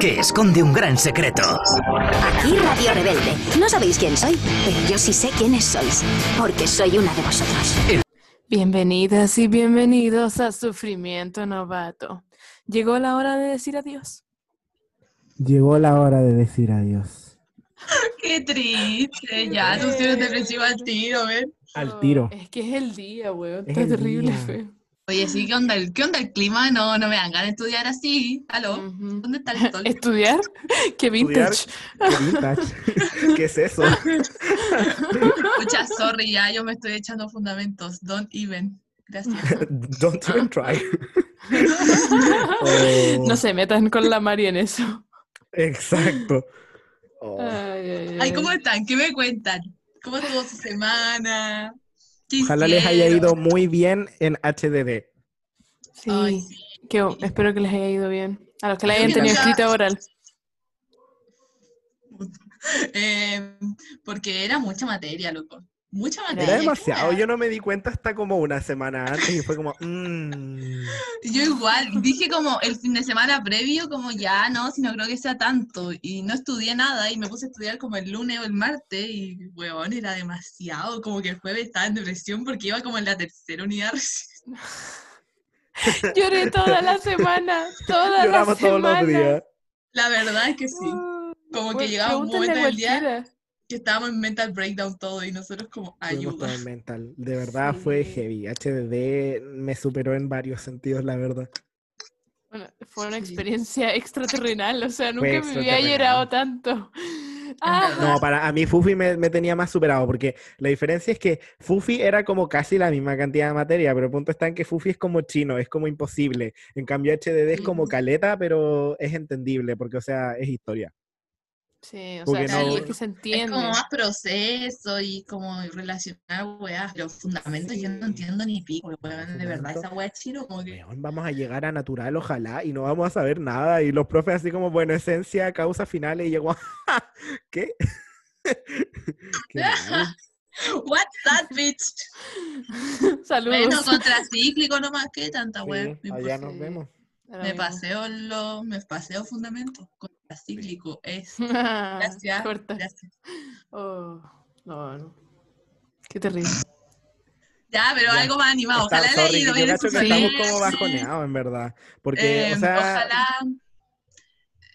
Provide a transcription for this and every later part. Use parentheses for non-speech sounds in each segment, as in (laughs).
que esconde un gran secreto. Aquí Radio Rebelde. No sabéis quién soy, pero yo sí sé quiénes sois, porque soy una de vosotros. Bienvenidas y bienvenidos a Sufrimiento Novato. Llegó la hora de decir adiós. Llegó la hora de decir adiós. (laughs) Qué triste, ya, tú tienes depresivo al tiro, ¿ves? Al tiro. Es que es el día, weón. Es Está el terrible, feo. Oye, sí, ¿qué onda, el, ¿qué onda el clima? No, no me dan ganas de estudiar así. ¿Aló? ¿Dónde está el sol? ¿Estudiar? (laughs) ¡Qué vintage! Qué vintage. (laughs) ¿Qué es eso? (laughs) Mucha sorry, ya yo me estoy echando fundamentos. Don't even. Gracias. Don't even try. Oh, No se metan con la Mari en eso. Exacto. Oh, Ay, ay, Ay, ¿cómo están? ¿Qué me cuentan? ¿Cómo estuvo su semana? ¿Qué Ojalá les haya ido muy bien en HDD. Sí, Ay, sí. que- espero que les haya ido bien. A los que la hayan tenido nunca- escrita oral. (laughs) Eh, porque era mucha materia, loco. Mucha materia. Era demasiado. Yo no me di cuenta hasta como una semana antes y fue como, mmm. Yo igual, dije como el fin de semana previo, como ya no, si no creo que sea tanto, y no estudié nada, y me puse a estudiar como el lunes o el martes, y weón, era demasiado, como que el jueves estaba en depresión porque iba como en la tercera unidad. (laughs) recién. (laughs) Lloré toda la semana. Toda Lloramos la todos semana. los días. La verdad es que sí, como que Pues, llegaba un momento del día. Que estábamos en mental breakdown todo, y nosotros como, ayuda. en mental. De verdad fue Sí. heavy. HDD me superó en varios sentidos, la verdad. Bueno, fue una Sí. experiencia (laughs) extraterrenal, o sea, nunca me había llorado tanto. Ah, verdad. No, para a mí Fufi me, me tenía más superado, porque la diferencia es que Fufi era como casi la misma cantidad de materia, pero el punto está en que Fufi es como chino, es como imposible. En cambio HDD es como caleta, pero es entendible, porque o sea, es historia. Sí, o Porque sea, sí, no- es que se Es entiende. como más proceso y como relacionar weas, pero fundamentos yo no entiendo ni pico, weón, de verdad, esa wea es chino, como que... Weón, vamos a llegar a natural, ojalá, y no vamos a saber nada. Y los profes así como, bueno, esencia, causa finales, y llegó, (laughs) ¿qué? (laughs) Qué. (laughs) What's that, bitch? Saludos. Bueno, contracíclico nomás, ¿qué tanta Sí, wea? No allá nos vemos. Me paseo lo, me paseo fundamentos. Contracíclico es. Ah, (laughs) Gracias. corta. gracias. Oh, no, no. Qué terrible. (laughs) Ya, pero Ya. algo más animado. Está- Ojalá sorry, ido yo bien en cacho que estamos como bajoneados, en verdad. Porque, Eh, o sea, ojalá.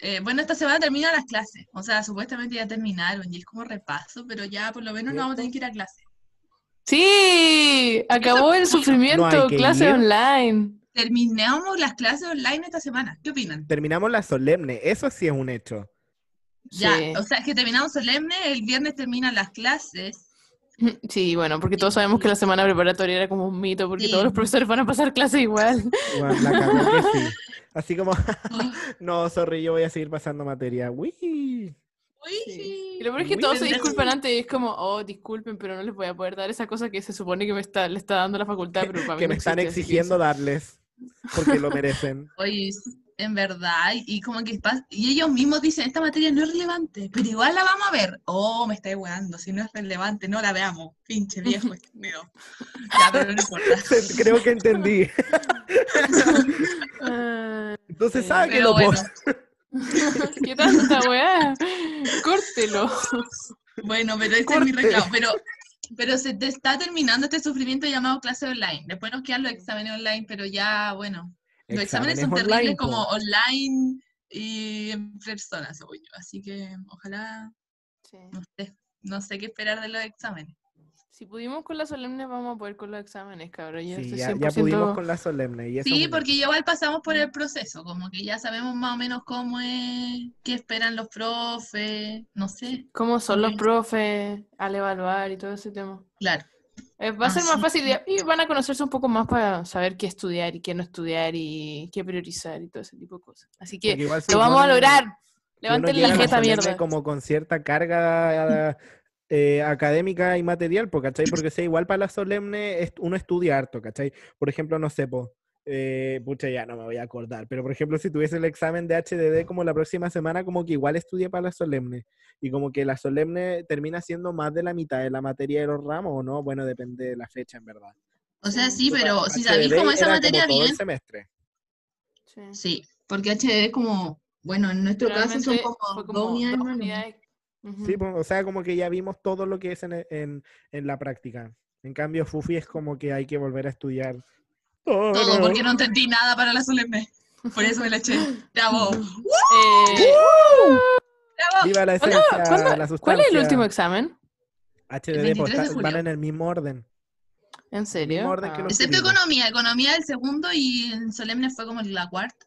eh, bueno, esta semana terminan las clases. O sea, supuestamente ya terminaron y es como repaso, pero ya por lo menos no vamos a tener que ir a clase. Sí, acabó el sufrimiento, No clase ir. online. Terminamos las clases online esta semana. ¿Qué opinan? terminamos la solemne, eso sí es un hecho. Ya, Sí. o sea, es que terminamos solemne, el viernes terminan las clases. (laughs) Sí, bueno, porque todos sabemos que la semana preparatoria era como un mito, porque Sí. todos los profesores van a pasar clase igual. (laughs) Bueno, la que sí. (laughs) Así como, no, sorry, yo voy a seguir pasando materia. Uy. Sí. Y lo peor es que Muy todos se disculpan antes y es como, oh, disculpen, pero no les voy a poder dar esa cosa que se supone que me está, le está dando la facultad, pero para mí que no me están existe, así que exigiendo darles, porque lo merecen. (laughs) Oye, en verdad, y, como que y ellos mismos dicen, esta materia no es relevante, pero igual la vamos a ver. Oh, me estáis weando, si no es relevante, no la veamos. Pinche viejo (laughs) estúpido. Ya, pero no importa. (laughs) Creo que entendí. Ah, Entonces Sí, sabe que Pero lo bueno, puedo. ¿Qué tanta weá? Córtelo. bueno, pero ese es mi reclamo. Pero, pero se te está terminando este sufrimiento llamado clase online. Después nos quedan los exámenes online, pero ya, bueno, los exámenes son online, terribles como online y en persona, según yo. Así que ojalá, no sé, no sé qué esperar de los exámenes. Si pudimos con la solemne, vamos a poder con los exámenes, cabrón. Yo Sí, estoy ya, 100%... ya pudimos con la solemne. Y eso es Sí, porque igual pasamos por el proceso, como que ya sabemos más o menos cómo es, qué esperan los profes, no sé, ¿Cómo son los profes al evaluar y todo ese tema? claro. Eh, va a ser más fácil que- y van a conocerse un poco más para saber qué estudiar y qué no estudiar y qué priorizar y todo ese tipo de cosas. Así que lo vamos a lograr. Levanten la jeta, mierda. como con cierta carga (laughs) eh, académica y material, po, ¿cachai? Porque sea igual para la solemne est- uno estudia harto, ¿cachai? Por ejemplo, no sé, po, eh, pucha, ya no me voy a acordar, pero por ejemplo, si tuviese el examen de HDD como la próxima semana, como que igual estudié para la solemne, y como que la solemne termina siendo más de la mitad de la materia de los ramos, ¿o no? Bueno, depende de la fecha, en verdad. O sea, sí, pero si sabéis HDD como esa materia todo el bien, semestre. Sí. sí, porque HD es como Bueno, en nuestro caso son como, dos unidades unidades. Ujú. Sí, pues, o sea, como que ya vimos todo lo que es en, en- en la práctica. En cambio, Fufi es como que hay que volver a estudiar todo. Todo, porque no entendí nada para la solemne. Por eso me la eché. Bravo. (laughs) Eh, Bravo. Viva la ¿cuándo- esencia, cuándo- la sustancia. ¿Cuál es el último examen? HDD, pues, 23 de está- van en el mismo orden. ¿En serio? orden Ah. Excepto economía. Economía el segundo y en solemne fue como la cuarta.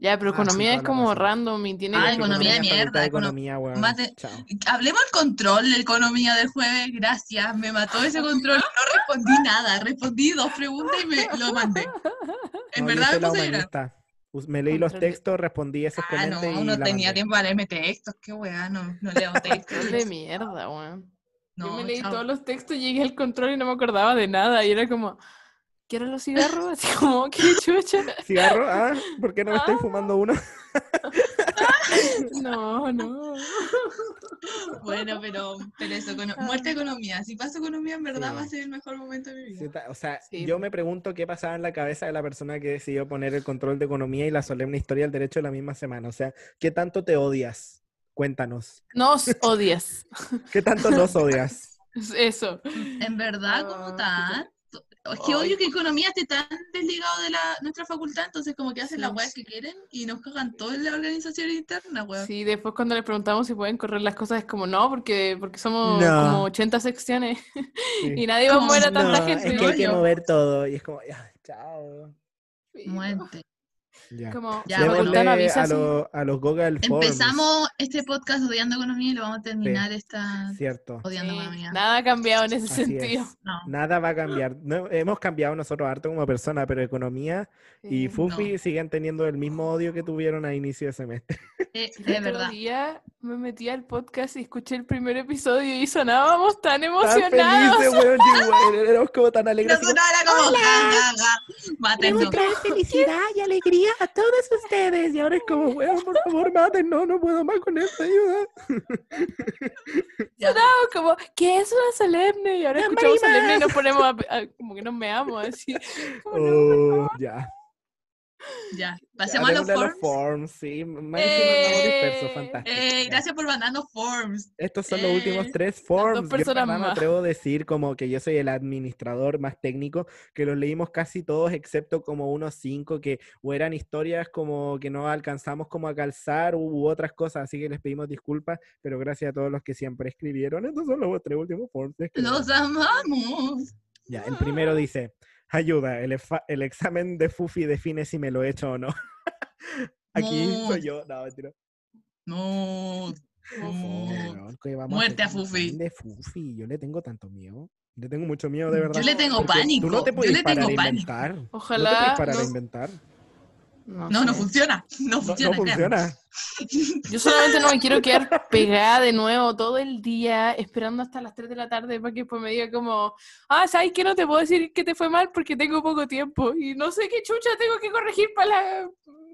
Ya, pero Ah, sí, economía es como razón. random y tiene Ah, que- economía de mierda, economía, weón. mate- Chao. Hablemos del control de economía del jueves. Gracias. Me mató ese control. No respondí nada. Respondí dos preguntas y me lo mandé. (laughs) En No, yo verdad me puse a Me leí los textos, respondí esos Ah, comentarios no, no tenía mandé. tiempo para leerme textos. Qué weá, no, no leo (laughs) textos. De mierda, weón. Yo No, me leí chao. todos los textos, llegué al control y no me acordaba de nada. Y era como, ¿quiero los cigarros? (laughs) Así como, qué chucha. ¿Cigarro? Ah, ¿por qué no me estoy Ah. fumando uno? (laughs) No, no. Bueno, pero, pero eso, muerte economía. Si paso economía, en verdad Sí. va a ser el mejor momento de mi vida. O sea, Sí. yo me pregunto qué pasaba en la cabeza de la persona que decidió poner el control de economía y la solemne historia del derecho la misma semana. O sea, ¿qué tanto te odias? Cuéntanos. Nos odias. ¿Qué tanto nos odias? Es (laughs) Eso. En verdad, como Ah, tanto. Es que Ay. odio que economía esté tan desligado de la, nuestra facultad, entonces como que hacen las Sí. weas que quieren y nos cagan todo en la organización interna, weón. Sí, después cuando les preguntamos si pueden correr las cosas es como no, porque, porque somos No. como 80 secciones (laughs) Sí. y nadie va a mover a tanta No, gente. es que hay que mover todo. Y es como, ya, chao. Muerte. Ya. Como, Ya, Démosle avisa a, lo- a los Google Forms. Empezamos este podcast odiando economía y lo vamos a terminar esta Cierto. odiando Sí, economía. nada ha cambiado en ese Así sentido. es. No. Nada va a cambiar. No, hemos cambiado nosotros harto como persona, pero economía y Sí. Fufi no. siguen teniendo el mismo odio que tuvieron a inicio de semestre. (laughs) Eh, El de otro verdad. día me metí al podcast y escuché el primer episodio y sonábamos tan Tan emocionados. felices, weón, y, weón, (laughs) éramos como tan alegres. como, ja, ja, ja, mátennos. felicidad y alegría a todos ustedes. Y ahora es como, weón, por favor, maten, no, no puedo más con esta ayuda. Sonábamos como, ¿qué es una solemne? Y ahora escuchamos solemne y nos ponemos a, a- como que nos meamos así. (laughs) Como, no, Oh. Ya, (laughs) Ya, pasemos a los forms. forms, sí. Más Eh, fantástico. Eh, gracias por mandarnos forms. Estos son los Eh, últimos tres forms. Yo en personas me más. atrevo a decir como que yo soy el administrador más técnico, que los leímos casi todos, excepto como unos cinco que o eran historias como que no alcanzamos como a calzar u otras cosas, así que les pedimos disculpas, pero gracias a todos los que siempre escribieron. Estos son los tres últimos forms. Los amamos. Ya, el primero dice, ayuda, el, el examen de Fufi define si me lo he hecho o no. (laughs) Aquí No. soy yo. No, mentira. No. Muerte a Fufi. De Fufi, yo le tengo tanto miedo. Le tengo mucho miedo, de verdad. Yo le tengo Porque pánico. Tú no te Yo puedes le parar tengo a pánico. inventar. No te Ojalá puedes parar a no- inventar. No No, funciona. No funciona. no (laughs) funciona. Yo solamente no me quiero quedar pegada de nuevo todo el día esperando hasta las 3 de la tarde para que después me diga como, ah, ¿sabes qué? No te puedo decir que te fue mal porque tengo poco tiempo y no sé qué chucha tengo que corregir para la...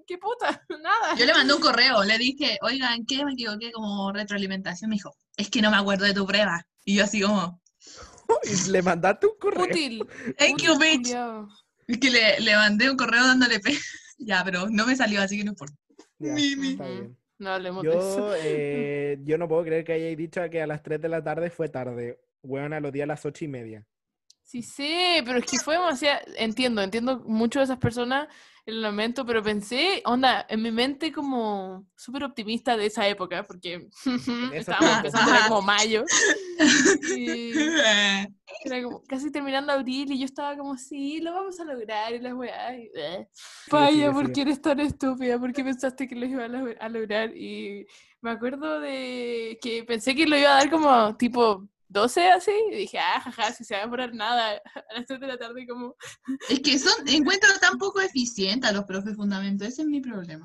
¿Qué puta? (laughs) Nada. Yo le mandé un correo, le dije, oigan, ¿qué? Me equivoqué como retroalimentación. Me dijo, es que no me acuerdo de tu prueba. Y yo así como, (laughs) Y le mandaste un correo. Útil. thank you, bitch. Es que le, le mandé un correo dándole pe. Ya, pero no me salió, así que no importa. Ya, Mimi. está Ujú. bien. No hablemos de eso. Yo, eh, yo no puedo creer que hayáis dicho que a las 3 de la tarde fue tarde. A los días a las 8 y media. Sí, sí, pero es que fue demasiado. Entiendo, entiendo mucho de esas personas el momento, pero pensé, onda, en mi mente como súper optimista de esa época, porque (laughs) estábamos empezando, era como (laughs) mayo. Y era como casi terminando abril y yo estaba como, sí, lo vamos a lograr y las weá. y, eh. Vaya, ¿por qué eres tan estúpida? ¿Por qué pensaste que lo iba a lograr? Y me acuerdo de que pensé que lo iba a dar como tipo 12 así, y dije, ah, jaja, si se va a demorar nada, (laughs) a las 3 de la tarde como... Es que son, encuentro tan poco eficientes a los profes fundamentos, ese es mi problema.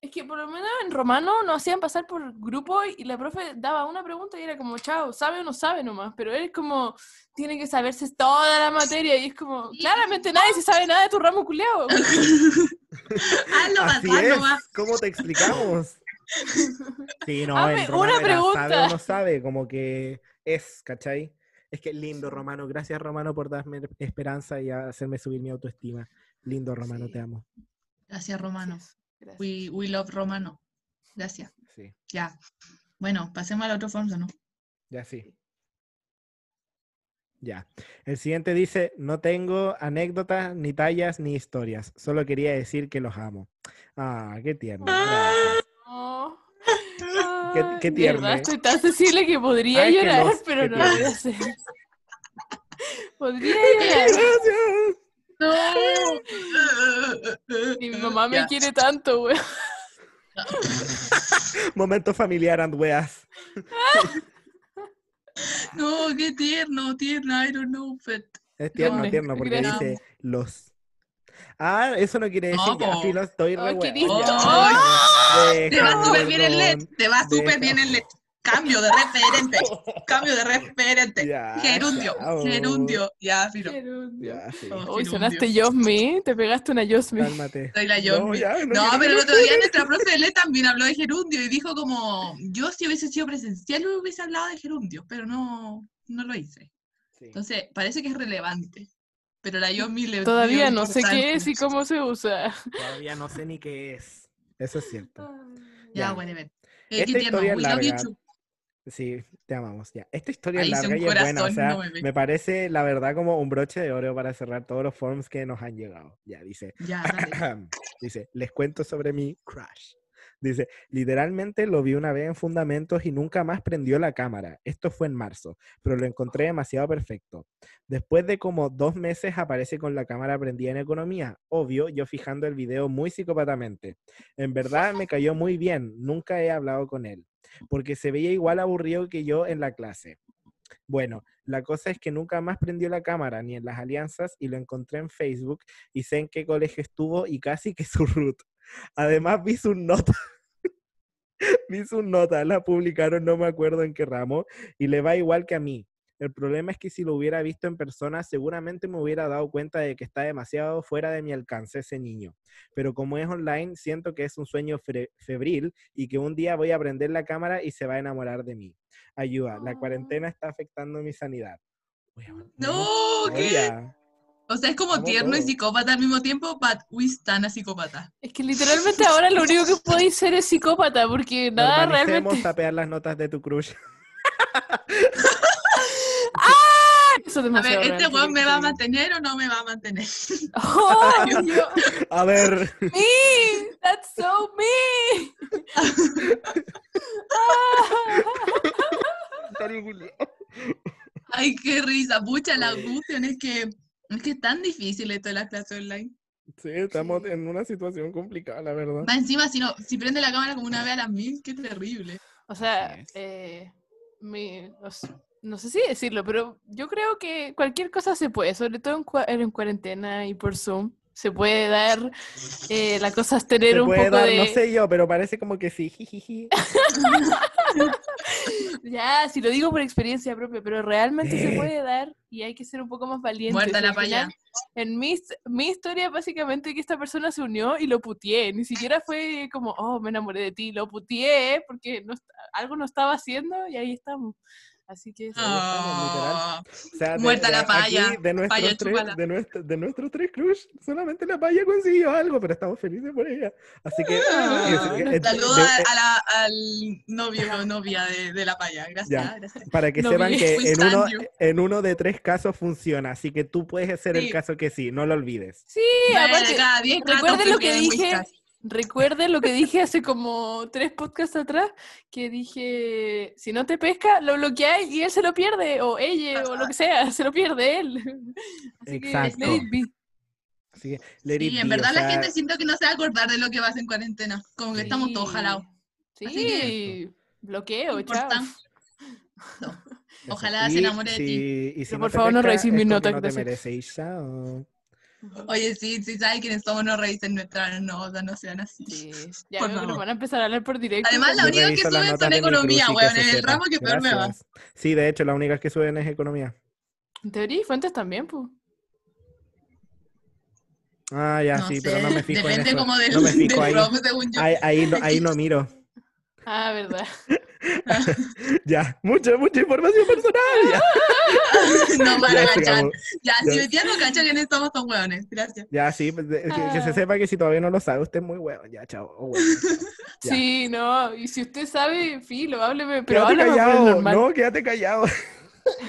Es que por lo menos en romano nos hacían pasar por grupo y la profe daba una pregunta y era como, chao, sabe o no sabe nomás, pero él es como, tiene que saberse toda la materia y es como, Sí. claramente nadie se sabe nada de tu ramo culeado. (laughs) Hazlo Así es. nomás. ¿Cómo te explicamos? Sí, no, Hazme en romano una era sabe o pregunta. no sabe, como que es, ¿cachai? Es que lindo, Romano. Gracias, Romano, por darme esperanza y hacerme subir mi autoestima. Lindo, Romano, Sí. te amo. Gracias, Romano. Gracias. We, we love Romano. Gracias. Sí, Ya. Bueno, pasemos al otro forms, ¿o no? ya sí. Ya. El siguiente dice, no tengo anécdotas, ni tallas, ni historias. Solo quería decir que los amo. Ah, qué tierno. gracias. Qué- Ay, qué tierno. verdad, estoy tan sensible que podría Ay, llorar, los- pero no lo voy a hacer. Podría llorar. Gracias. Y (laughs) mi mamá me quiere tanto, güey. (laughs) Momento familiar and weas. (laughs) No, qué tierno, tierno, I don't know, but... Es tierno, tierno, porque gracias. dice los. Ah, eso no quiere decir No, ya, po. filo, estoy re Ay, qué weón, lindo. ya. Te va súper bien el LED, te va súper bien el LED. Cambio de referente, (laughs) cambio de referente. Ya, Gerundio, chao. gerundio, ya, filo. Ya, sí. Oh. Uy, sonaste Yosmi, te pegaste una Yosmi. Cálmate. Soy la No, Yosmi. ya, no No, quiero pero el otro día nuestra profe de LED (laughs) también habló de gerundio y dijo como, yo si hubiese sido presencial hubiese hablado de gerundio, pero no, no lo hice. Sí. Entonces, parece que es relevante. Pero la Yosmi le Todavía no sé qué es y cómo se usa. (laughs) Todavía no sé ni qué es. Eso es cierto. Ya, Ya. whatever. Eh, Esta historia es larga. too. Sí, te amamos ya. Esta historia Ahí es larga y es buena. O corazón, sea, no me parece, la verdad, como un broche de oro para cerrar todos los forms que nos han llegado. Ya, dice. Ya. (clears throat) Dice, les cuento sobre mi crush. Dice, literalmente lo vi una vez en Fundamentos y nunca más prendió la cámara. Esto fue en marzo, pero lo encontré demasiado perfecto. Después de como dos meses aparece con la cámara prendida en economía. Obvio, yo fijando el video muy psicópatamente. En verdad me cayó muy bien, nunca he hablado con él, porque se veía igual aburrido que yo en la clase. Bueno, la cosa es que nunca más prendió la cámara ni en las alianzas y lo encontré en Facebook y sé en qué colegio estuvo y casi que su root. Además vi su nota. (laughs) vi su nota, la publicaron, no me acuerdo en qué ramo, y le va igual que a mí. El problema es que si lo hubiera visto en persona, seguramente me hubiera dado cuenta de que está demasiado fuera de mi alcance ese niño. Pero como es online, siento que es un sueño febril y que un día voy a prender la cámara y se va a enamorar de mí. Ayuda, la cuarentena está afectando mi sanidad. Weón, No, ¿qué? O sea, es como tierno y psicópata al mismo tiempo, but we stand a psicópata. Es que literalmente ahora lo único que podéis ser es psicópata, porque nada realmente. tapear las notas de tu crush. (laughs) Eso es A ver, ¿este weón me va a mantener o no me va a mantener? (laughs) (laughs) Oh, yo- A ver, me, that's so me. Ay, qué risa, pucha, la angustia, es que es que es tan difícil esto de las clases online. sí, estamos en una situación complicada, la verdad. Más encima, si, no, si prende la cámara como una vez a las mil, qué terrible. O sea, eh, mi- o s- no sé si decirlo, pero yo creo que cualquier cosa se puede, sobre todo en cuarentena y por Zoom. Se puede dar eh, la cosa es tener Se un puede poco dar, de... no sé yo, pero parece como que sí. (laughs) Ya, si lo digo por experiencia propia, pero realmente se puede dar y hay que ser un poco más valientes. Muerta la paya. En mi, mi historia, básicamente, que esta persona se unió y lo putié. Ni siquiera fue como, oh, me enamoré de ti. Lo putié porque no, algo no estaba haciendo y ahí estamos. Así que... Ah, O sea, Muerta de la aquí, paya, de, nuestros paya, tres, de, nuestro- de nuestros tres crush, solamente la paya consiguió algo, pero estamos felices por ella. Así que. Ah, es- es- Saludos la- al novio o novia de, de la paya. Gracias, Ya. gracias. para que No sepan vi. que en uno, en uno de tres casos funciona, así que tú puedes el Sí. caso que sí, no lo olvides. Sí, aparte, cada diez gatos recuerden lo que dije, whiskas. Recuerden lo que dije hace como tres podcasts atrás, que dije, si no te pesca, lo bloqueáis y él se lo pierde, o ella, o lo que sea, se lo pierde él. (laughs) Así Exacto. que let it be. Así que, let it Sí, en be, verdad la sea, gente siento que no se va a acordar de lo que va a hacer en cuarentena. Como que estamos todos jalados. Sí, Así que- bloqueo, chao. Eso. Ojalá se enamore de ti. y si Pero no por te favor, no pesca, revises es mis notas, No te mereces, chao. Oye, sí, sí, saben quiénes somos, no revisen nuestras notas, no sean así. Sí, (laughs) ya Por veo que nos favor. van a empezar a hablar por directo. Además, la única que suben son economía, weón, en el ramo que peor me va. Sí, de hecho, las únicas que suben es economía. En teoría y fuentes también, pues. Ah, ya, No sí, sé, pero no me fijo en depende eso. como del, No me fijo del ahí. según yo. Ahí, ahí ahí no (laughs) miro. Ah, verdad. (laughs) ya, mucha, mucha información personal. Ya, (laughs) no para Ya, sigamos. Ya, Ya. si hoy día no que no estamos tan hueones. Gracias. Ya, sí, pues, de- que, que se Ah. sepa que si todavía no lo sabe, usted es muy bueno. Ya, chao. Oh, chao. (laughs) Sí, no, y si usted sabe, filo, hábleme, pero Quédate callado, normal. no, quédate callado.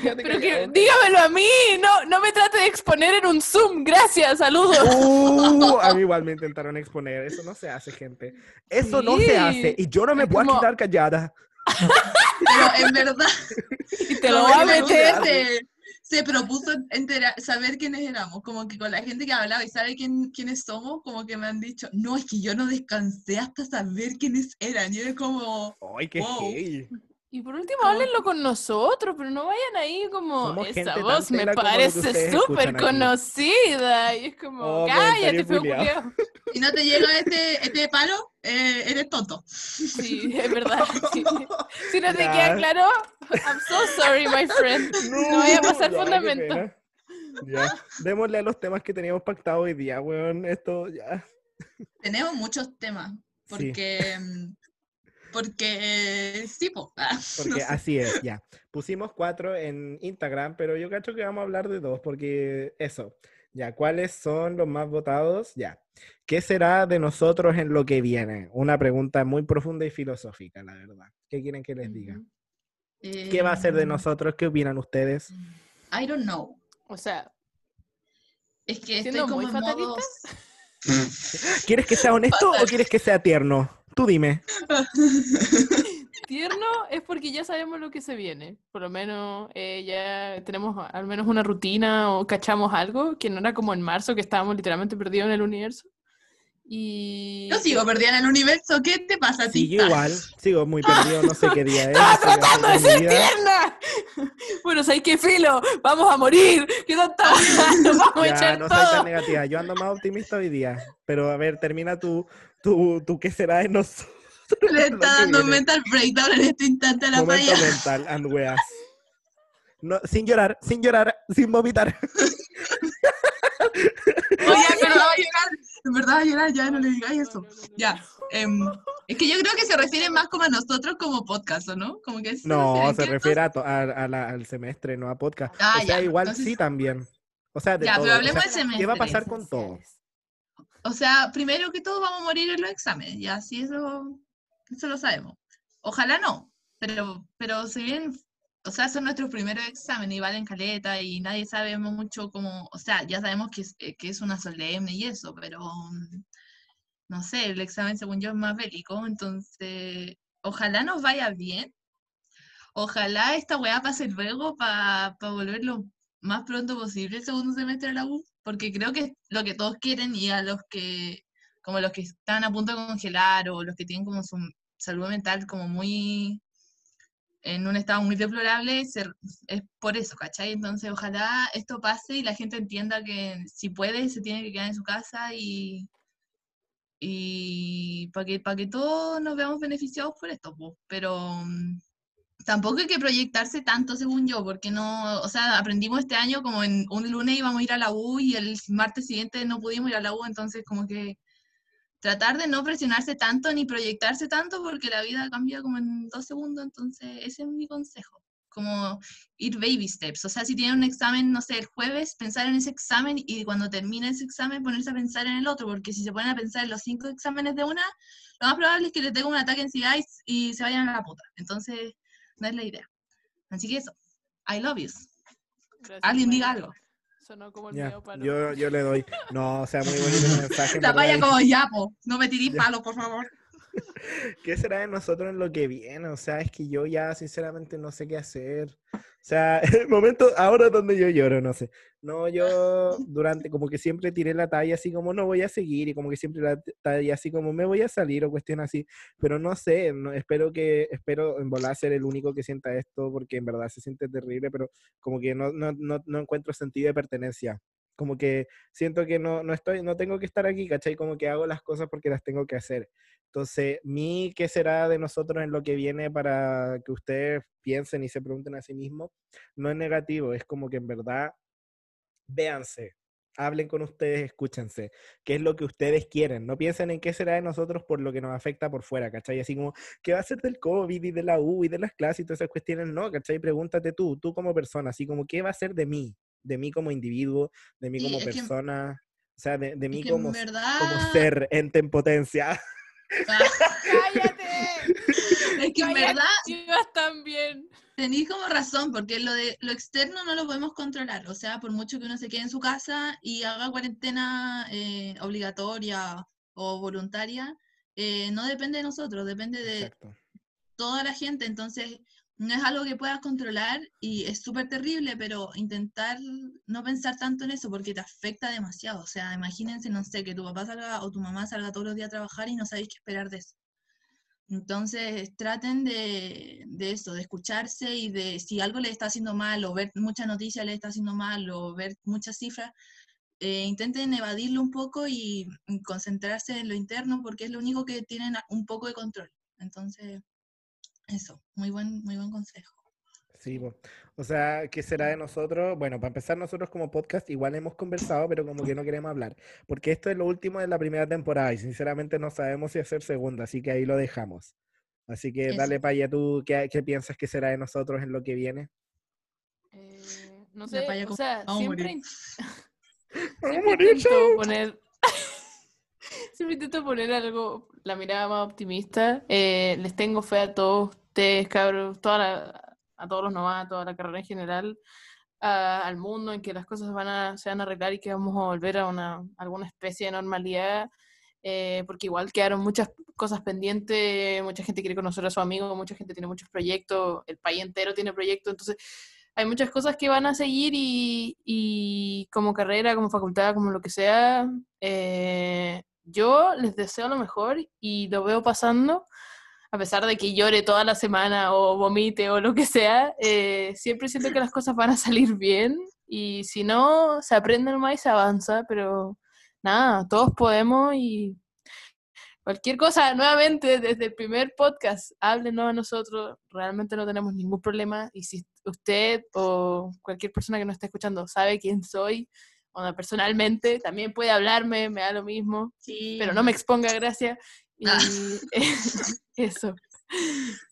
Quédate (laughs) Pero que, dígamelo a mí, no, no me trate de exponer en un Zoom, gracias, saludos. Uh, a mí igual me intentaron exponer. Eso no se hace, gente. Eso no se hace. Y yo no me Es puedo como- quitar callada. Pero en verdad, Y te lo a meter. se, se propuso entera- saber quiénes éramos. Como que con la gente que hablaba y sabe quién, quiénes somos, como que me han dicho, no, es que yo no descansé hasta saber quiénes eran. Y es como, Ay, qué Wow. Y por último, Como- háblenlo con nosotros, pero no vayan ahí como, Somos esa voz me parece súper escuchan aquí". conocida. Y es como, Oh, cállate, feo si no te llega este, este palo, eh, eres tonto. Sí, es verdad. sí. (laughs) Si no te Ya. queda claro, I'm so sorry, my friend. No voy a pasar ya, fundamento. Ya, démosle a los temas que teníamos pactado hoy día, weón. Esto ya. Tenemos muchos temas. Sí. Porque, mm, porque sí, po. (laughs) Ah, no Porque sé. así es, ya. Pusimos cuatro en Instagram, pero yo cacho que vamos a hablar de dos, porque eso. Ya, ¿cuáles son los más votados? Ya. ¿Qué será de nosotros en lo que viene? Una pregunta muy profunda y filosófica, la verdad. ¿Qué quieren que les diga? ¿Qué va a ser de Em, nosotros? ¿Qué opinan ustedes? I don't know. O sea, Es que estoy como muy en fatalista. modos- ¿Quieres que sea honesto o quieres que sea tierno? Tú dime. (laughs) tierno es porque ya sabemos lo que se viene. Por lo menos eh, ya tenemos a- al menos una rutina o cachamos algo, que no era como en marzo, que estábamos literalmente perdidos en el universo. Y... Yo sigo perdida en el universo. ¿Qué te pasa a ti? Sí, yo igual. Sigo muy perdido, no sé qué día es. ¡Estaba tratando de ser tierna! Bueno, ¿sabes qué, Filo? ¡Vamos a morir! ¿Qué tanta? (laughs) ¡Nos vamos a Ya, echar no soy tan todo! negativa. Yo ando más optimista hoy día. Pero a ver, termina tu, tu, tu qué será de nosotros. (laughs) Le está dando mental breakdown en este instante a la Momento falla. mental and weas. No, sin llorar, sin llorar, sin vomitar. Oye, verdad va a llorar. En verdad va a llorar, ya no le digáis eso. Ya. em, es que yo creo que se refiere más como a nosotros como podcast, ¿o no? Como que No, se refiere a to- a- a la- al semestre, no a podcast. Ah, o sea, ya, igual entonces- sí también. O sea, de Ya, pero. O hablemos sea, del ¿Qué va a semestre. pasar con todo? O sea, primero que todo vamos a morir en los exámenes, ya, sí, eso, eso lo sabemos. Ojalá no, pero, pero si bien, o sea, son nuestros primeros exámenes y valen caleta y nadie sabe mucho cómo, o sea, ya sabemos que es, eh, que es una solemne y eso, pero mm, no sé, el examen según yo es más bélico, entonces, ojalá nos vaya bien. Ojalá esta weá pase luego para volver lo más pronto posible el segundo semestre de la U, porque creo que es lo que todos quieren y a los que, como los que están a punto de congelar o los que tienen como su salud mental como muy, en un estado muy deplorable, se- es por eso, ¿cachai? Entonces ojalá esto pase y la gente entienda que si puede se tiene que quedar en su casa y, y para que, para que todos nos veamos beneficiados por esto, po. pero mm, tampoco hay que proyectarse tanto según yo, porque no, o sea, aprendimos este año como en un lunes íbamos a ir a la U y el martes siguiente no pudimos ir a la U, entonces como que tratar de no presionarse tanto ni proyectarse tanto porque la vida cambia como en dos segundos, entonces ese es mi consejo, como ir baby steps, o sea, si tienen un examen, no sé, el jueves, pensar en ese examen y cuando termine ese examen ponerse a pensar en el otro, porque si se ponen a pensar en los cinco exámenes de una, lo más probable es que les tenga un ataque en ansiedad y, y se vayan a la puta, entonces no es la idea. Así que eso, I love you. Gracias, Alguien diga algo. Sonó como el Ya, mío palo. yo, yo le doy. (laughs) No, o sea, muy bonito el mensaje. en La vaya como ya, po. No me tirís Ya. palos, por favor. (laughs) ¿Qué será de nosotros en lo que viene? O sea, es que yo ya sinceramente no sé qué hacer. O sea, (laughs) el momento ahora donde yo lloro, no sé. No, yo durante como que siempre tiré la talla así como no voy a seguir y como que siempre la talla así como me voy a salir o cuestión así. Pero no sé, no, espero que, espero en volar ser el único que sienta esto porque en verdad se siente terrible, pero como que no, no, no, no encuentro sentido de pertenencia. Como que siento que no, no estoy, no tengo que estar aquí, ¿cachai? Como que hago las cosas porque las tengo que hacer. Entonces, mi qué será de nosotros en lo que viene para que ustedes piensen y se pregunten a sí mismos, no es negativo, es como que en verdad véanse, hablen con ustedes, escúchense, qué es lo que ustedes quieren, no piensen en qué será de nosotros por lo que nos afecta por fuera, ¿cachai? Así como, ¿qué va a ser del COVID y de la U y de las clases y todas esas cuestiones? No, ¿cachai? Pregúntate tú, tú como persona, así como, ¿qué va a ser de mí? De mí como individuo, de mí Sí, como que- persona, o sea, de, de mí como, verdad, como ser, ente en potencia. (laughs) ¡Cállate! es que en verdad ibas tan bien. tenéis como razón, porque lo de lo externo no lo podemos controlar. O sea, por mucho que uno se quede en su casa y haga cuarentena eh, obligatoria o voluntaria, eh, no depende de nosotros, depende de Exacto. toda la gente. Entonces, no es algo que puedas controlar y es súper terrible, pero intentar no pensar tanto en eso porque te afecta demasiado. O sea, imagínense, no sé, que tu papá salga o tu mamá salga todos los días a trabajar y no sabéis qué esperar de eso. Entonces, traten de, de eso, de escucharse y de si algo le está haciendo mal o ver muchas noticias le está haciendo mal o ver muchas cifras, eh, intenten evadirlo un poco y concentrarse en lo interno porque es lo único que tienen un poco de control. Entonces, eso, muy buen, muy buen consejo. Sí, o sea, ¿qué será de nosotros? Bueno, para empezar, nosotros como podcast igual hemos conversado, pero como que no queremos hablar, porque esto es lo último de la primera temporada y sinceramente no sabemos si hacer segunda, así que ahí lo dejamos. Así que Eso. dale, Paya, ¿tú qué, qué piensas que será de nosotros en lo que viene? Eh, no sé, paya o sea, "Vamos a siempre, morir". in- (laughs) Vamos a siempre morir, intento chao. poner, (laughs) siempre intento poner algo, la mirada más optimista. Eh, les tengo fe a todos ustedes, cabros, toda a todos los novatos, a la carrera en general, al mundo, en que las cosas van a, se van a arreglar y que vamos a volver a una, alguna especie de normalidad. eh, porque igual quedaron muchas cosas pendientes, mucha gente quiere conocer a su amigo, mucha gente tiene muchos proyectos, el país entero tiene proyectos, entonces hay muchas cosas que van a seguir y, y como carrera, como facultad, como lo que sea, eh, yo les deseo lo mejor y lo veo pasando, a pesar de que llore toda la semana o vomite o lo que sea, eh, siempre siento que las cosas van a salir bien y si no, se aprende nomás y se avanza, pero nada, todos podemos y cualquier cosa, nuevamente, desde el primer podcast, háblenos a nosotros, realmente no tenemos ningún problema y si usted o cualquier persona que nos esté escuchando sabe quién soy, personalmente, también puede hablarme, me da lo mismo, Sí, pero no me exponga, gracias. Y Ah. (laughs) eso.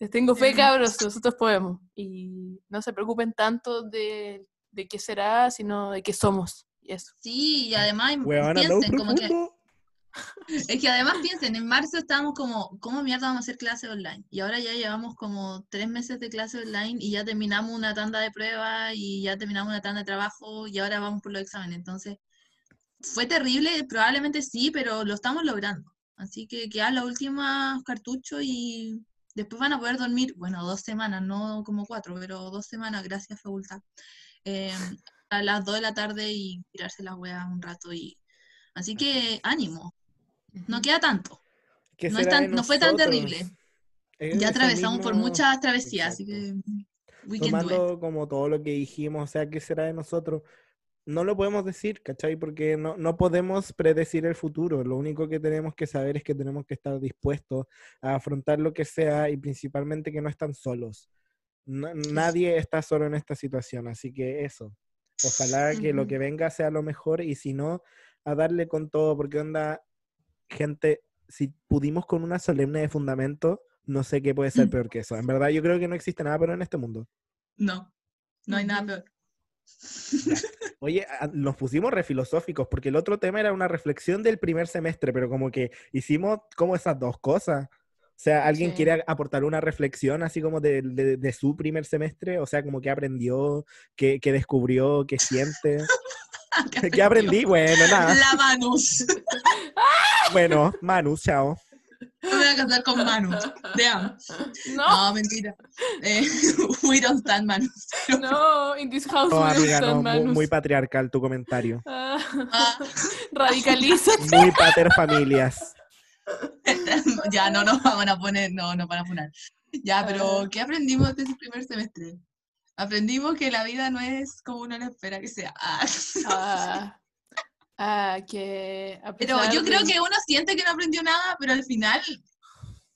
Les tengo fe, cabros, nosotros podemos. Y no se preocupen tanto de, de qué será, sino de qué somos. Y eso. Sí, y además no piensen como que. (laughs) Es que además piensen, en marzo estábamos como, ¿cómo mierda vamos a hacer clase online? Y ahora ya llevamos como tres meses de clase online y ya terminamos una tanda de pruebas y ya terminamos una tanda de trabajo y ahora vamos por los exámenes. Entonces, fue terrible, probablemente sí, pero lo estamos logrando. Así que quedan los últimos cartuchos y después van a poder dormir, bueno, dos semanas, no como cuatro, pero dos semanas, gracias facultad. Eh, a las dos de la tarde y tirarse las weas un rato y... Así que ánimo, no queda tanto. ¿Qué No, es será tan- de no fue tan terrible. Es Ya atravesamos por muchas travesías, así que tomando como todo lo que dijimos, o sea, ¿qué será de nosotros? No lo podemos decir, ¿cachai? Porque no, no podemos predecir el futuro. Lo único que tenemos que saber es que tenemos que estar dispuestos a afrontar lo que sea y principalmente que no están solos. Na- nadie está solo en esta situación, así que eso. Ojalá que lo que venga sea lo mejor y si no, a darle con todo, porque onda, gente, si pudimos con una solemne de fundamento, no sé qué puede ser peor que eso. En verdad, yo creo que no existe nada peor en este mundo. No, no hay nada peor. Oye, nos pusimos re filosóficos porque el otro tema era una reflexión del primer semestre, pero como que hicimos como esas dos cosas. O sea, ¿alguien Sí. quiere aportar una reflexión así como de, de- de su primer semestre? O sea, como que aprendió, que, que descubrió, que siente. (laughs) ¿Qué aprendí? Bueno, nada. La Manus. (laughs) Bueno, Manu, chao. Me voy a casar con Manus. Damn. No, No, mentira. Eh, (laughs) we don't stand Manus. no, in this house No, we don't amiga, stand no, muy patriarcal tu comentario. Ah, Ah, (laughs) radicalízate. Muy pater familias. (laughs) ya, no nos van a poner, no, no van a poner. Ya, pero Ah. ¿qué aprendimos de ese primer semestre? Aprendimos que la vida no es como uno lo espera que sea. Ah. Ah, que Pero yo creo que uno siente que no aprendió nada, pero al final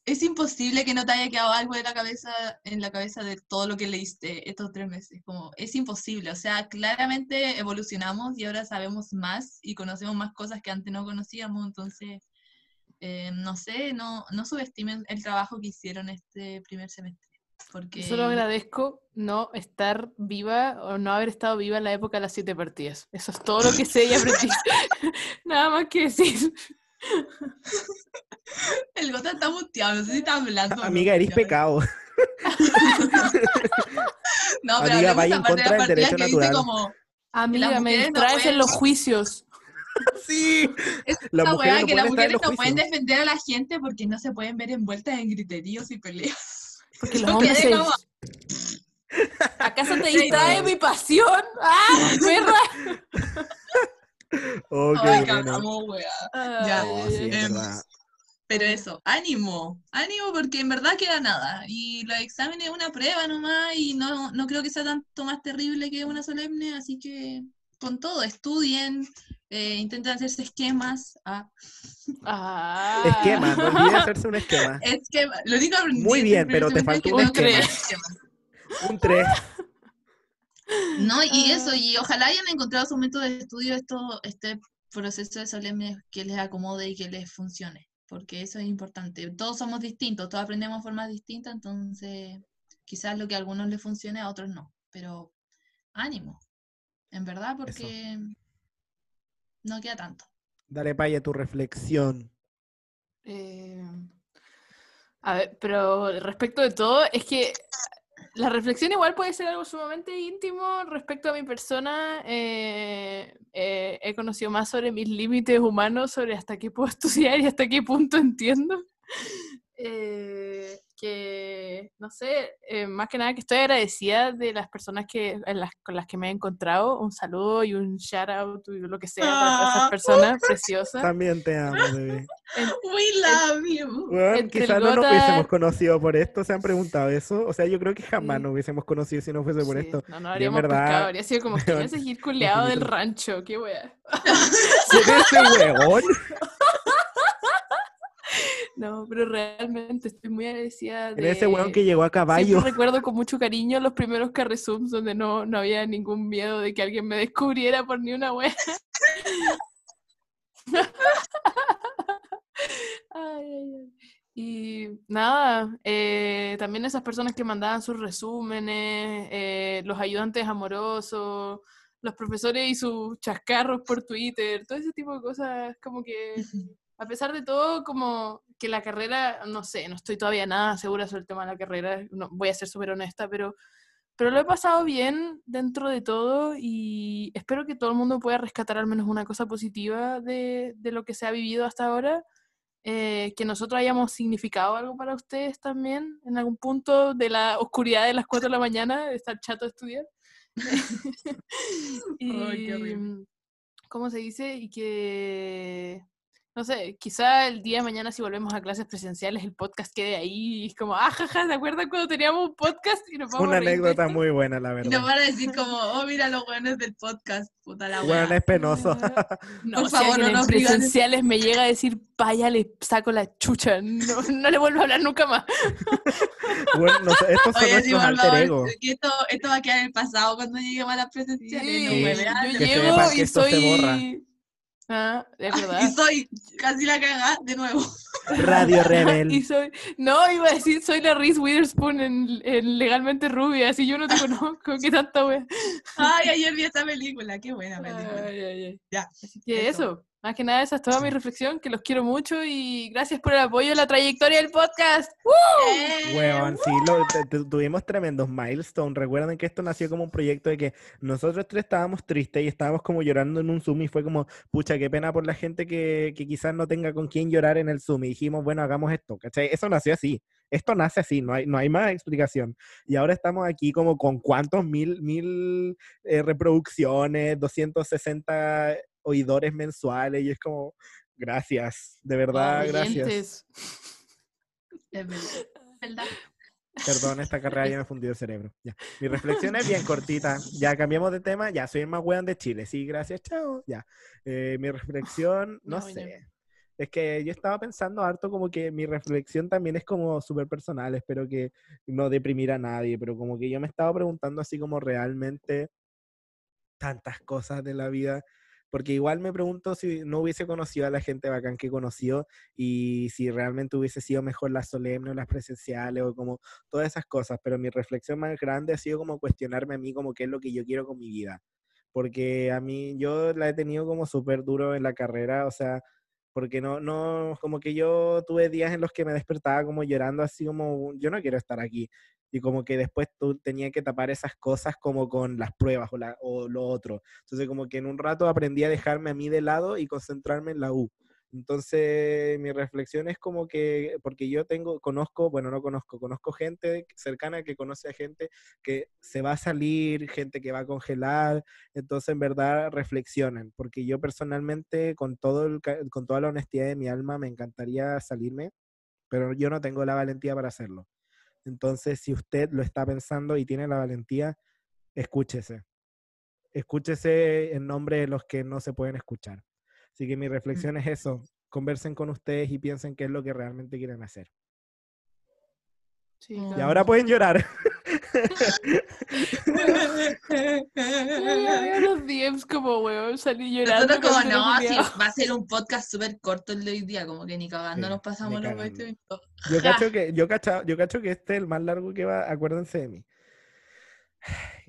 es imposible que no te haya quedado algo de la cabeza, en la cabeza de todo lo que leíste estos tres meses. Como, es imposible. O sea, claramente evolucionamos y ahora sabemos más y conocemos más cosas que antes no conocíamos. Entonces, eh, no sé, no, no subestimen el trabajo que hicieron este primer semestre. Porque... Solo agradezco no estar viva o no haber estado viva en la época de las siete partidas. Eso es todo lo que sé y aprendí. (laughs) (laughs) Nada más que decir. El gota está muteado, no sé si está hablando. Amiga, eres pecado. (laughs) No, pero Amiga, vaya en contra del derecho que dice natural. como Amiga, me no distraes en los juicios. Sí. Las mujeres weá no que las mujeres no pueden defender a la gente porque no se pueden ver envueltas en griteríos y peleas. Porque Yo los hombres quedé se... como- ¿Acaso te distrae mi pasión? ¡Ah, perra! (laughs) Oh, qué Ay, bueno. weá. Ya, No, sí, es Em, verdad. Pero eso, ánimo, ánimo porque en verdad queda nada. Y los exámenes es una prueba nomás y no, no creo que sea tanto más terrible que una solemne, así que con todo, estudien, eh, intenten hacerse esquemas. Ah, Ah. Esquema, no (laughs) olvides hacerse un esquema. esquema, lo aprendí Muy bien, pero te faltó un esquema. Un 3. (laughs) No, y Ah. eso, y ojalá hayan encontrado su método de estudio, esto, este proceso de solemne que les acomode y que les funcione, porque eso es importante. Todos somos distintos, todos aprendemos de formas distintas, entonces quizás lo que a algunos les funcione, a otros no, pero ánimo, en verdad, porque no queda tanto. Dale paya tu reflexión. Eh, a ver, pero respecto de todo, es que la reflexión igual puede ser algo sumamente íntimo respecto a mi persona. eh, eh, he conocido más sobre mis límites humanos, sobre hasta qué puedo (laughs) estudiar y hasta qué punto entiendo. Eh, que, no sé, eh, más que nada que estoy agradecida de las personas que, en las, con las que me he encontrado. Un saludo y un shout out y lo que sea para todas esas Ah. personas preciosas. También te amo, bebé. We love you. Bueno, el quizás no nos hubiésemos conocido por esto, se han preguntado eso. O sea, yo creo que jamás Sí. nos hubiésemos conocido si no fuese por Sí, esto. No, no en habríamos verdad, pescado, habría sido como (laughs) que weón, ese seguir culeado (laughs) del rancho, qué wea. ¿Quién es ese huevón? (laughs) No, pero realmente estoy muy agradecida de... Ese huevón que llegó a caballo. Siempre recuerdo con (laughs) mucho cariño los primeros carresums donde no, no había ningún miedo de que alguien me descubriera por ni una wea. (laughs) Ay, ay, ay. Y nada, eh, también esas personas que mandaban sus resúmenes, eh, los ayudantes amorosos, los profesores y sus chascarros por Twitter, todo ese tipo de cosas, como que (laughs) a pesar de todo, como que la carrera, no sé, no estoy todavía nada segura sobre el tema de la carrera, no, voy a ser súper honesta, pero, pero lo he pasado bien dentro de todo y espero que todo el mundo pueda rescatar al menos una cosa positiva de, de lo que se ha vivido hasta ahora, eh, que nosotros hayamos significado algo para ustedes también en algún punto de la oscuridad de las 4 de la mañana, de estar chato de estudiar. y, (laughs) Ay, qué. ¿Cómo se dice? Y que, no sé, quizá el día de mañana si volvemos a clases presenciales el podcast quede ahí y es como, ah, jaja, ¿te acuerdas cuando teníamos un podcast? Y nos vamos Una a anécdota muy buena, la Y verdad. nos van a decir como, oh, mira los buenos del podcast, puta la Bueno, wea. es penoso. (laughs) No, Por si favor, no en nos digan eso. presenciales me llega a decir, vaya, le saco la chucha, no, no le vuelvo a hablar nunca más. (laughs) Bueno, no sé, estos son Oye, nuestros alter ego. que esto, esto va a quedar en el pasado cuando lleguemos a las presenciales. no Sí, me yo llego y soy... Ah, es verdad. Y soy casi la cagada de nuevo. (laughs) Radio Y Rebel. soy, no, iba a decir, soy la Reese Witherspoon en, en Legalmente Rubia, así yo no te (laughs) conozco, qué tanta wea. Ay, (laughs) ayer vi esta película, qué buena película. Ay, ay, ay. Ya, Así que eso. eso, más que nada esa es toda mi reflexión, que los quiero mucho y gracias por el apoyo en la trayectoria del podcast. Eh, Weón, sí, lo- tuvimos tremendos milestones. Recuerden que esto nació como un proyecto de que nosotros tres estábamos tristes y estábamos como llorando en un Zoom y fue como, pucha, qué pena por la gente que, que quizás no tenga con quién llorar en el Zoom. Y dijimos, bueno, hagamos esto, ¿cachai? Eso nació así. Esto nace así, no hay, no hay más explicación. Y ahora estamos aquí como con cuántos mil, mil eh, reproducciones, 260 oidores mensuales y es como, gracias, de verdad, gracias. (laughs) Verdad. Perdón, esta carrera ya me fundió el cerebro. Ya. Mi reflexión es bien cortita. Ya cambiamos de tema. Ya soy el más weón de Chile. Sí, gracias, chao. Ya. Eh, mi reflexión, no sé. Es que yo estaba pensando harto como que mi reflexión también es como súper personal, espero que no deprimir a nadie, pero como que yo me estaba preguntando así como realmente tantas cosas de la vida, porque igual me pregunto si no hubiese conocido a la gente bacán que conoció y si realmente hubiese sido mejor las solemnes o las presenciales o como todas esas cosas, pero mi reflexión más grande ha sido como cuestionarme a mí como qué es lo que yo quiero con mi vida, porque a mí yo la he tenido como súper duro en la carrera, o sea, porque no, no, como que yo tuve días en los que me despertaba como llorando así como, yo no quiero estar aquí. Y como que después tú tenías que tapar esas cosas como con las pruebas o, o lo otro. Entonces como que en un rato aprendí a dejarme a mí de lado y concentrarme en la U. Entonces, mi reflexión es como que, porque yo tengo, conozco, bueno, no conozco, conozco gente cercana que conoce a gente que se va a salir, gente que va a congelar, entonces en verdad reflexionen, porque yo personalmente, con, todo el, con toda la honestidad de mi alma, me encantaría salirme, pero yo no tengo la valentía para hacerlo. Entonces, si usted lo está pensando y tiene la valentía, escúchese. Escúchese en nombre de los que no se pueden escuchar. Así que mi reflexión es eso. Conversen con ustedes y piensen qué es lo que realmente quieren hacer. Sí, Y ahora pueden llorar. (laughs) Yo veo los DMs como, weón, salí llorando. Nosotros como no, si culiao". va a ser un podcast súper corto el de hoy día, como que ni cagando Sí, nos pasamos los cagando. 20 minutos. Yo cacho que, yo cacho, yo cacho que este es el más largo que va, acuérdense de mí.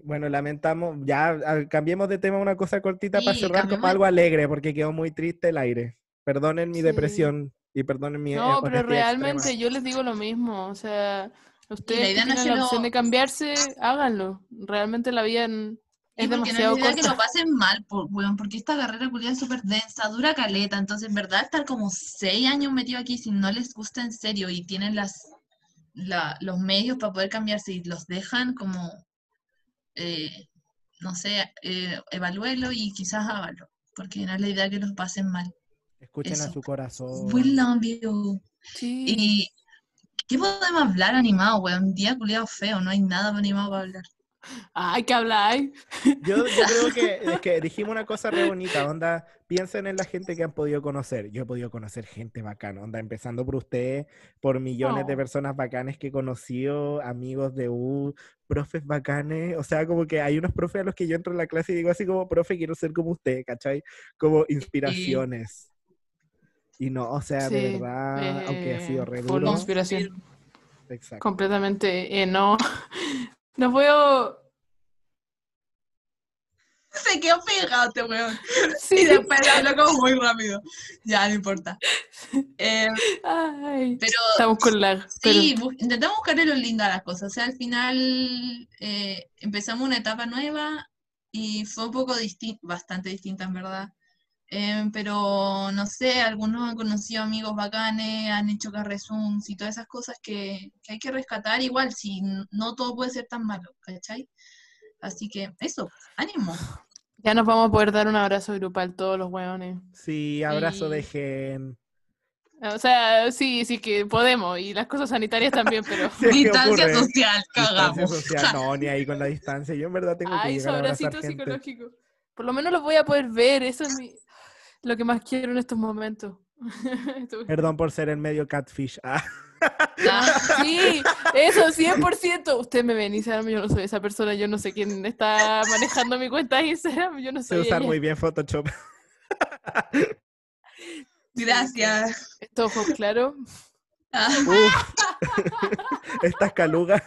Bueno, lamentamos, ya cambiemos de tema una cosa cortita para cerrar de- algo alegre, porque quedó muy triste el aire. Perdonen mi Sí. depresión y perdonen mi eh, No, pero honestidad realmente extrema. yo les digo lo mismo. O sea, ustedes que idea no es tienen que la opción lo- de cambiarse, háganlo. Realmente la vida en- Y es porque demasiado no es idea que corta. lo pasen mal, por, weón, porque esta carrera culiada es súper densa, dura caleta, entonces en verdad estar como seis años metido aquí si no les gusta en serio y tienen las la- los medios para poder cambiarse y los dejan como, eh, no sé, eh, evalúenlo y quizás háganlo, porque no es la idea que los pasen mal. Escuchen a su corazón. We love you. Sí. Y ¿qué podemos hablar animado, weón? Un día culiado feo, no hay nada animado para hablar. Ay, ¿qué habláis? Yo, yo creo que, (laughs) es que dijimos una cosa re bonita, onda, piensen en la gente que han podido conocer. Yo he podido conocer gente bacana, onda, empezando por ustedes, por millones de Oh. personas bacanes que he conocido, amigos de U, profes bacanes, o sea, como que hay unos profes a los que yo entro en la clase y digo así como, profe, quiero ser como usted, ¿cachai? Como inspiraciones. Y no, o sea, de Sí, verdad, aunque ha sido eh, re duro. inspiración. Exacto. Completamente. eh, no. (laughs) No puedo. Se quedó pegado este weón. Y Sí. después habló como muy rápido. Ya, no importa. Eh, Ay. pero Estamos con lag. Sí, intentamos buscarle lo lindo a las cosas. O sea, al final eh, empezamos una etapa nueva y fue un poco distinta, bastante distinta en verdad. Eh, pero no sé, algunos han conocido amigos bacanes, han hecho carrezuns y todas esas cosas que, que hay que rescatar igual, si no todo puede ser tan malo, ¿cachai? Así que eso, ánimo. ya nos vamos a poder dar un abrazo grupal todos los hueones. Sí, abrazo de gen. O sea, sí, sí que podemos. Y las cosas sanitarias también, pero. (laughs) Sí, ¿qué Distancia social, Distancia cagamos. social, no, ni ahí con la distancia. Yo en verdad tengo que Ay, su a abracito gente. psicológico. Por lo menos los voy a poder ver. Eso es mi- lo que más quiero en estos momentos. (laughs) Perdón por ser el medio catfish. Ah, Ah, Sí, eso, (laughs) 100%. Usted me ven Instagram, yo no soy esa persona, yo no sé quién está manejando mi cuenta de Instagram, yo no sé usar muy bien Photoshop. (laughs) Gracias. ¿Esto fue claro? Ah, Uf. Estas calugas.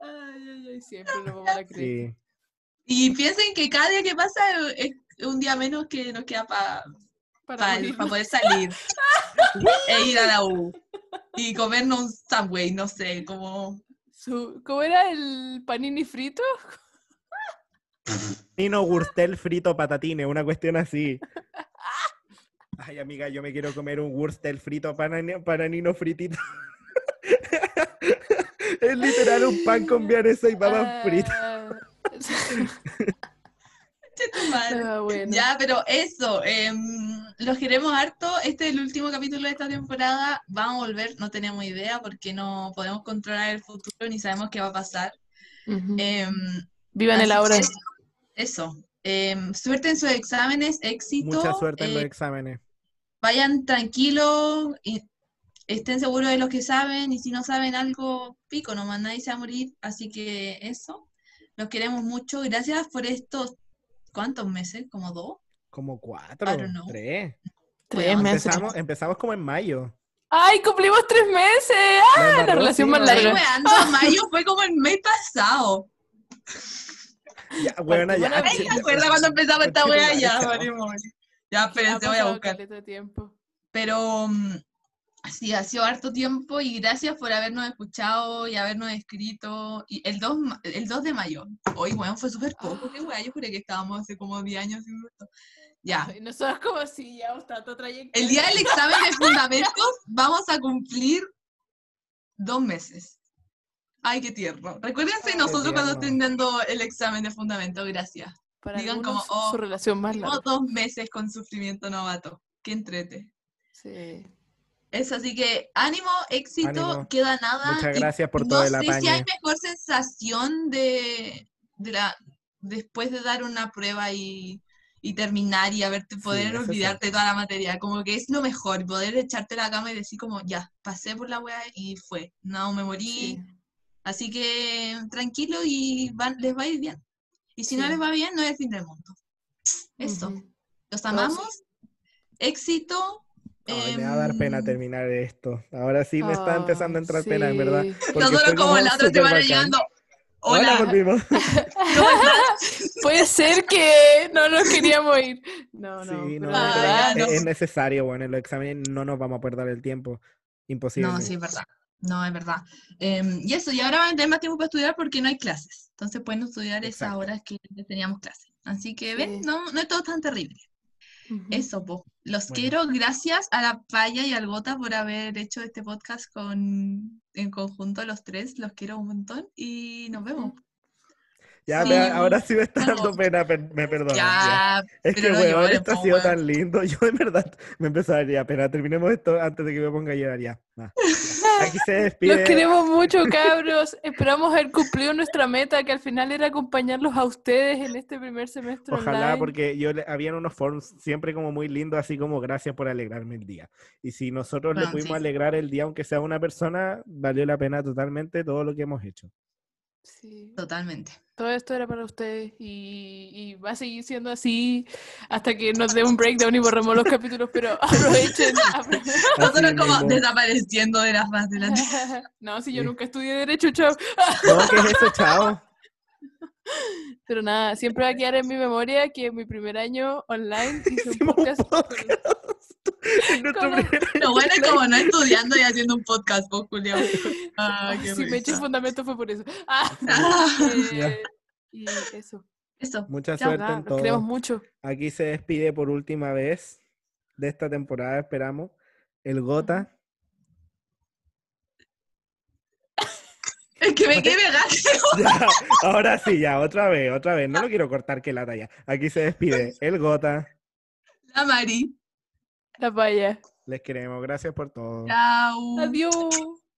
Ay, ay, ay, siempre lo vamos a creer. Sí. Y piensen que cada día que pasa es un día menos que nos queda para Para morir. poder salir e ir a la U. Y comernos un subway, no sé, como... Su- ¿Cómo era el panini frito? (laughs) Nino Wurstel frito patatine, una cuestión así. Ay, amiga, yo me quiero comer un Wurstel frito para, para Nino fritito. (laughs) es literal un pan con (laughs) vienesa y papas fritas. Ah, bueno. Ya, pero eso, em, los queremos harto. Este es el último capítulo de esta temporada. Vamos a volver, no tenemos idea porque no podemos controlar el futuro ni sabemos qué va a pasar. Em, Vivan el ahora. que Eso, Em, suerte en sus exámenes, éxito. Mucha suerte en los eh, exámenes. vayan tranquilos y estén seguros de lo que saben y si no saben algo, pico, nomás nadie se va a morir. Así que eso, los queremos mucho. Gracias por estos, ¿cuántos meses? ¿Como dos? Como cuatro, tres. Tres Bueno, meses. Empezamos, empezamos como en mayo. ¡Ay, cumplimos tres meses! La ¡Ah! La relación sí, más larga. weando, mayo fue como el mes pasado. Ya, bueno, ya. Ay, ¿te acuerdas cuando empezaba esta wea? Ya. Ya, espérense, Ha voy a buscar. tiempo. Pero mm, sí, ha sido harto tiempo y gracias por habernos escuchado y habernos escrito. Y el 2, ma- el 2 de mayo. Hoy, weón, fue súper poco. Qué wea, yo juré que estábamos hace como 10 años esto. Ya. Y nosotros como si llevamos tanto trayectoria. El día del (laughs) examen de fundamentos vamos a cumplir dos meses. Ay, qué tierno. Recuérdense Ay, nosotros cuando estén dando el examen de fundamentos. Gracias. Para digan como, oh, su relación más larga. dos meses con sufrimiento novato. Qué entrete. Sí. Eso, así que ánimo, éxito, Ánimo. queda nada. Muchas gracias por no todo el sé si hay apañe. mejor sensación de, de la después de dar una prueba y, y terminar y haberte poder sí. olvidarte de toda la materia. Como que es lo mejor, poder echarte la cama y decir como, ya, pasé por la wea y fue. No me morí. sí. Así que tranquilo y van, les va a ir bien. Y si no les va bien, no es el fin del mundo. Eso. Los amamos. Éxito. Ay, me va a dar pena em, terminar esto. Ahora sí me está empezando a entrar pena, en verdad. sí. porque Nosotros como la otra semana bacán. llegando. Hola, Hola, volvimos. (laughs) ¿cómo estás? Puede ser que no nos queríamos ir. No, no. Sí, no, Ah, no. es, es necesario, bueno, en los exámenes no nos vamos a perder el tiempo. Imposible. No, sí, es verdad. No, es verdad. Em, y eso, y ahora van a tener más tiempo para estudiar porque no hay clases. Entonces pueden estudiar esas Exacto. horas que teníamos clases. Así que, ven, Sí. no, no es todo tan terrible. Eso, po. Los Bueno. quiero. Gracias a la Paya y al Gota por haber hecho este podcast con, en conjunto los tres. Los quiero un montón y nos vemos. Ya, Sí, vea, ahora sí me está no. dando pena, per- me ya. Ya, Es que, no weón, esto ha sido tan lindo. (laughs) Yo, en verdad, me empezó a pena. Terminemos esto antes de que me ponga a llorar ya. Aquí se despide. Los queremos mucho, cabros. Esperamos haber cumplido nuestra meta, que al final era acompañarlos a ustedes en este primer semestre Ojalá, online. porque yo le, habían unos forms siempre como muy lindos, así como gracias por alegrarme el día. Y si nosotros le pudimos sí. alegrar el día, aunque sea una persona, valió la pena totalmente todo lo que hemos hecho. Sí. Totalmente. Todo esto era para ustedes y, y va a seguir siendo así hasta que nos dé un breakdown y borremos los capítulos, pero (laughs) aprovechen. apro- (laughs) Nosotros como mismo. desapareciendo de la faz de la no, si yo Sí. nunca estudié Derecho, chao. No, ¿qué es eso? Chao. (laughs) Pero nada, siempre va a quedar en mi memoria que en mi primer año online hice un podcast. con- En nuestro Con- primer Lo bueno es como no estudiando y haciendo un podcast, pues, Julio. (laughs) Ah, qué si me eché fundamento fue por eso. Ah, Ah, (laughs) eh, y eso. Eso. Mucha suerte Nada, en todo. mucho. Aquí se despide por última vez de esta temporada, esperamos. El Gota. (laughs) Es que me quedé. Ya, ahora sí, ya, otra vez, otra vez. No lo quiero cortar que lata ya. Aquí se despide el Gota. La Mari. Vaya. Les queremos. Gracias por todo. Chao. Adiós.